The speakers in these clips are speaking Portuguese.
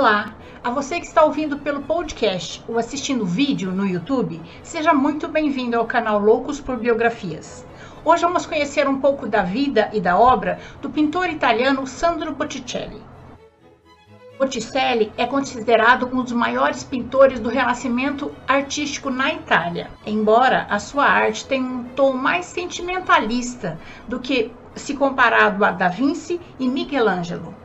Olá, a você que está ouvindo pelo podcast ou assistindo vídeo no YouTube, seja muito bem-vindo ao canal Loucos por Biografias. Hoje vamos conhecer um pouco da vida e da obra do pintor italiano Sandro Botticelli. Botticelli é considerado um dos maiores pintores do Renascimento artístico na Itália, embora a sua arte tenha um tom mais sentimentalista do que se comparado a Da Vinci e Michelangelo.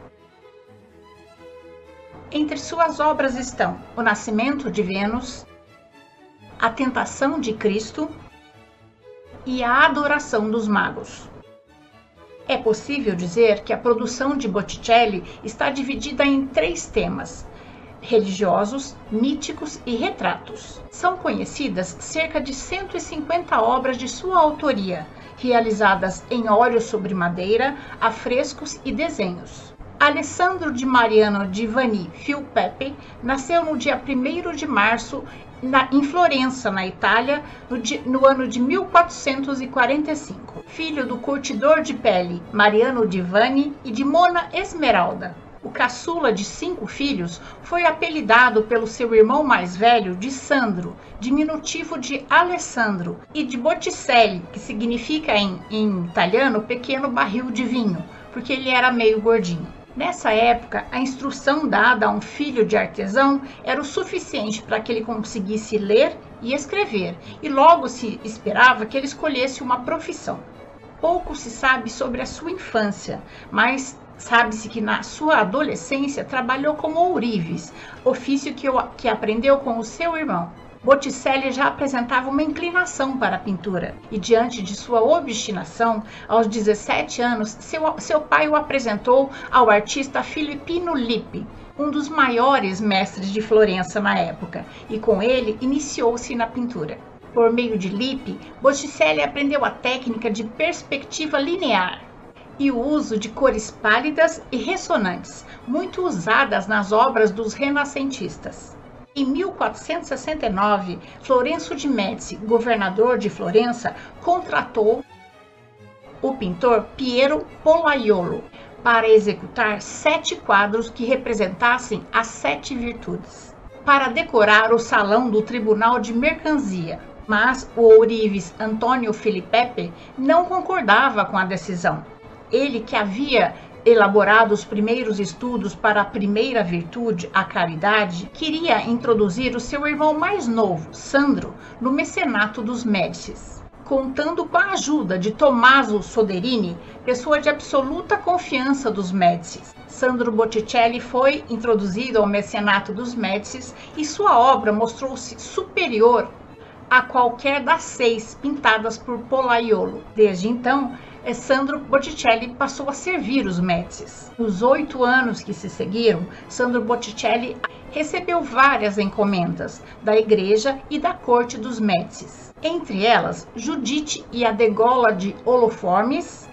Entre suas obras estão O Nascimento de Vênus, A Tentação de Cristo e A Adoração dos Magos. É possível dizer que a produção de Botticelli está dividida em três temas: religiosos, míticos e retratos. São conhecidas cerca de 150 obras de sua autoria, realizadas em óleo sobre madeira, afrescos e desenhos. Alessandro de Mariano di Vanni Filpepe nasceu no dia 1 de março na, em Florença, na Itália, no, no, ano de 1445. Filho do curtidor de pele Mariano di Vanni e de Mona Esmeralda. O caçula de cinco filhos foi apelidado pelo seu irmão mais velho de Sandro, diminutivo de Alessandro, e de Botticelli, que significa em, em italiano pequeno barril de vinho, porque ele era meio gordinho. Nessa época, a instrução dada a um filho de artesão era o suficiente para que ele conseguisse ler e escrever, e logo se esperava que ele escolhesse uma profissão. Pouco se sabe sobre a sua infância, mas sabe-se que na sua adolescência trabalhou como ourives, ofício que, que aprendeu com o seu irmão. Botticelli já apresentava uma inclinação para a pintura e, diante de sua obstinação, aos 17 anos, seu, seu pai o apresentou ao artista Filippino Lippi, um dos maiores mestres de Florença na época, e com ele iniciou-se na pintura. Por meio de Lippi, Botticelli aprendeu a técnica de perspectiva linear e o uso de cores pálidas e ressonantes, muito usadas nas obras dos renascentistas. Em 1469, Florencio de Médici, governador de Florença, contratou o pintor Piero Pollaiolo para executar sete quadros que representassem as sete virtudes, para decorar o salão do Tribunal de Mercanzia. Mas o ourives Antônio Filipepe não concordava com a decisão. Ele que havia elaborado os primeiros estudos para a primeira virtude, a caridade, queria introduzir o seu irmão mais novo, Sandro, no mecenato dos Médicis. Contando com a ajuda de Tommaso Soderini, pessoa de absoluta confiança dos Médicis, Sandro Botticelli foi introduzido ao mecenato dos Médicis e sua obra mostrou-se superior a qualquer das seis pintadas por Pollaiolo. Desde então, Sandro Botticelli passou a servir os Médicis. Nos oito anos que se seguiram, Sandro Botticelli recebeu várias encomendas da igreja e da corte dos Médicis. Entre elas, Judite e a degola de Holoformes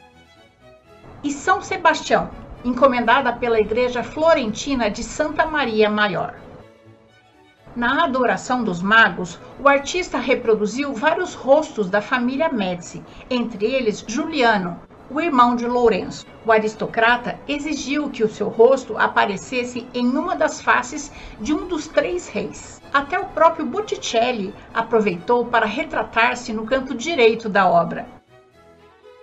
e São Sebastião, encomendada pela igreja florentina de Santa Maria Maior. Na adoração dos magos, o artista reproduziu vários rostos da família Médici, entre eles Juliano, o irmão de Lourenço. O aristocrata exigiu que o seu rosto aparecesse em uma das faces de um dos três reis. Até o próprio Botticelli aproveitou para retratar-se no canto direito da obra.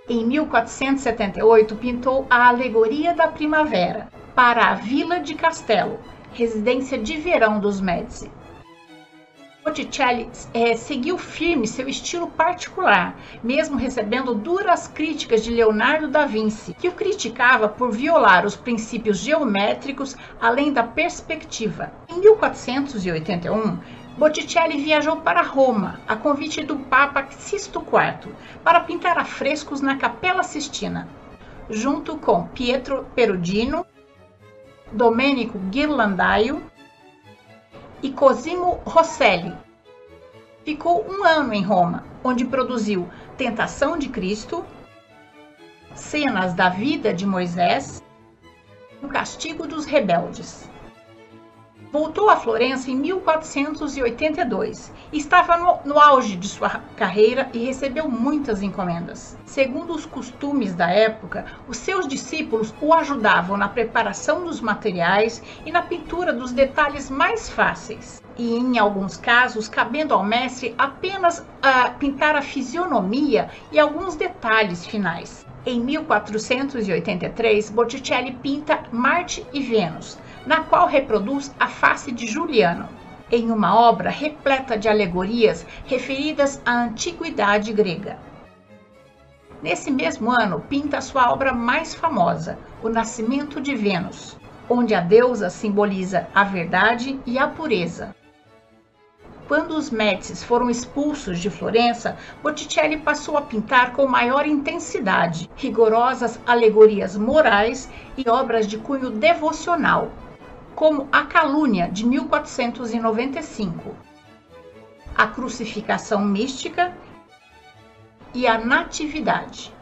Em 1478, pintou a Alegoria da Primavera para a Vila de Castelo, residência de verão dos Médici. Botticelli é, seguiu firme seu estilo particular, mesmo recebendo duras críticas de Leonardo da Vinci, que o criticava por violar os princípios geométricos além da perspectiva. Em 1481, Botticelli viajou para Roma, a convite do Papa Sisto IV, para pintar afrescos na Capela Sistina, junto com Pietro Perugino, Domenico Ghirlandaio e Cosimo Rosselli. Ficou um ano em Roma, onde produziu Tentação de Cristo, cenas da vida de Moisés, o castigo dos rebeldes. Voltou a Florença em 1482. Estava no, no, auge de sua carreira e recebeu muitas encomendas. Segundo os costumes da época, os seus discípulos o ajudavam na preparação dos materiais e na pintura dos detalhes mais fáceis. E em alguns casos, cabendo ao mestre apenas uh, pintar a fisionomia e alguns detalhes finais. Em 1483, Botticelli pinta Marte e Vênus, na qual reproduz a face de Juliano, em uma obra repleta de alegorias referidas à antiguidade grega. Nesse mesmo ano, pinta sua obra mais famosa, O Nascimento de Vênus, onde a deusa simboliza a verdade e a pureza. Quando os Médicis foram expulsos de Florença, Botticelli passou a pintar com maior intensidade, rigorosas alegorias morais e obras de cunho devocional, como A Calúnia, de 1495, A Crucificação Mística e A Natividade.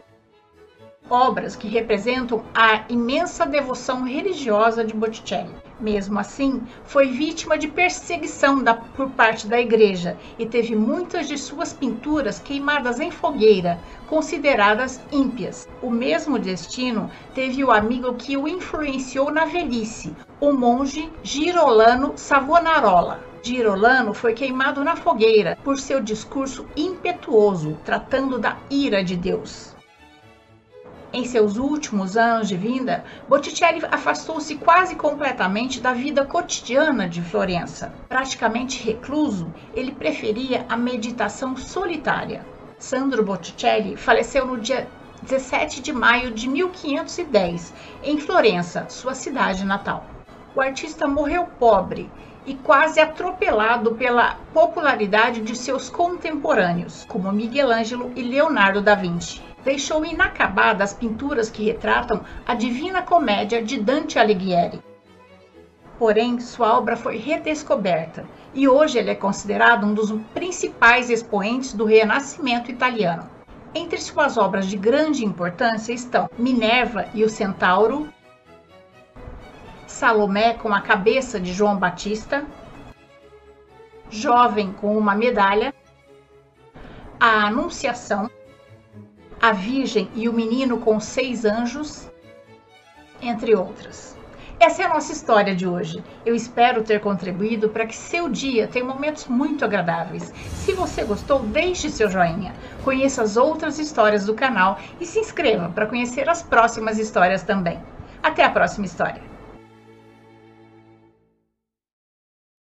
Obras que representam a imensa devoção religiosa de Botticelli. Mesmo assim, foi vítima de perseguição da, por parte da igreja e teve muitas de suas pinturas queimadas em fogueira, consideradas ímpias. O mesmo destino teve o amigo que o influenciou na velhice, o monge Girolano Savonarola. Girolano foi queimado na fogueira por seu discurso impetuoso, tratando da ira de Deus. Em seus últimos anos de vida, Botticelli afastou-se quase completamente da vida cotidiana de Florença. Praticamente recluso, ele preferia a meditação solitária. Sandro Botticelli faleceu no dia 17 de maio de 1510, em Florença, sua cidade natal. O artista morreu pobre e quase atropelado pela popularidade de seus contemporâneos, como Miguel Ângelo e Leonardo da Vinci deixou inacabadas pinturas que retratam a Divina Comédia de Dante Alighieri. Porém, sua obra foi redescoberta e hoje ele é considerado um dos principais expoentes do Renascimento italiano. Entre suas obras de grande importância estão Minerva e o Centauro, Salomé com a cabeça de João Batista, Jovem com uma medalha, A Anunciação, a Virgem e o Menino com seis anjos, entre outras. Essa é a nossa história de hoje. Eu espero ter contribuído para que seu dia tenha momentos muito agradáveis. Se você gostou, deixe seu joinha, conheça as outras histórias do canal e se inscreva para conhecer as próximas histórias também. Até a próxima história!